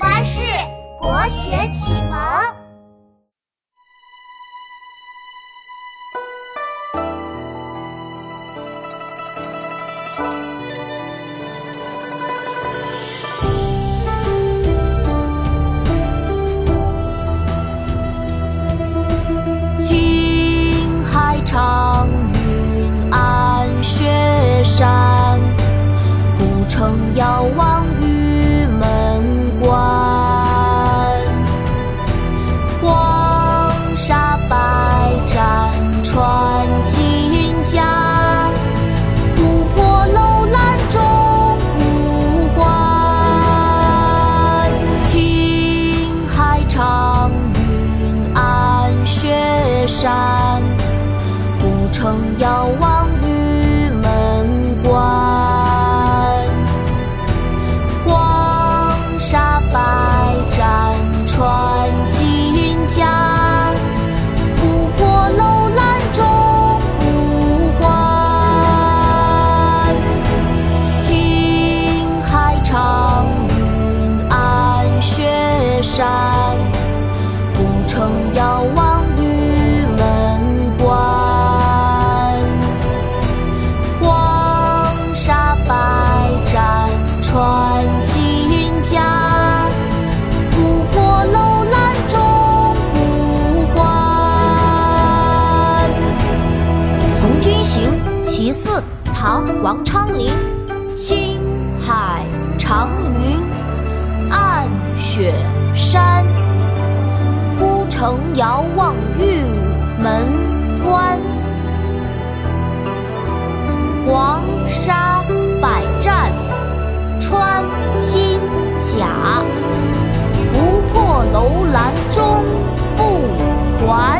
巴士国学启蒙。青海长云暗雪山，古城遥望山，古城遥望玉门关。黄沙百战穿金甲，不破楼兰终不还。青海长云暗雪山，其四》唐·王昌龄。青海长云暗雪山，孤城遥望玉门关。黄沙百战穿金甲，不破楼兰终不还。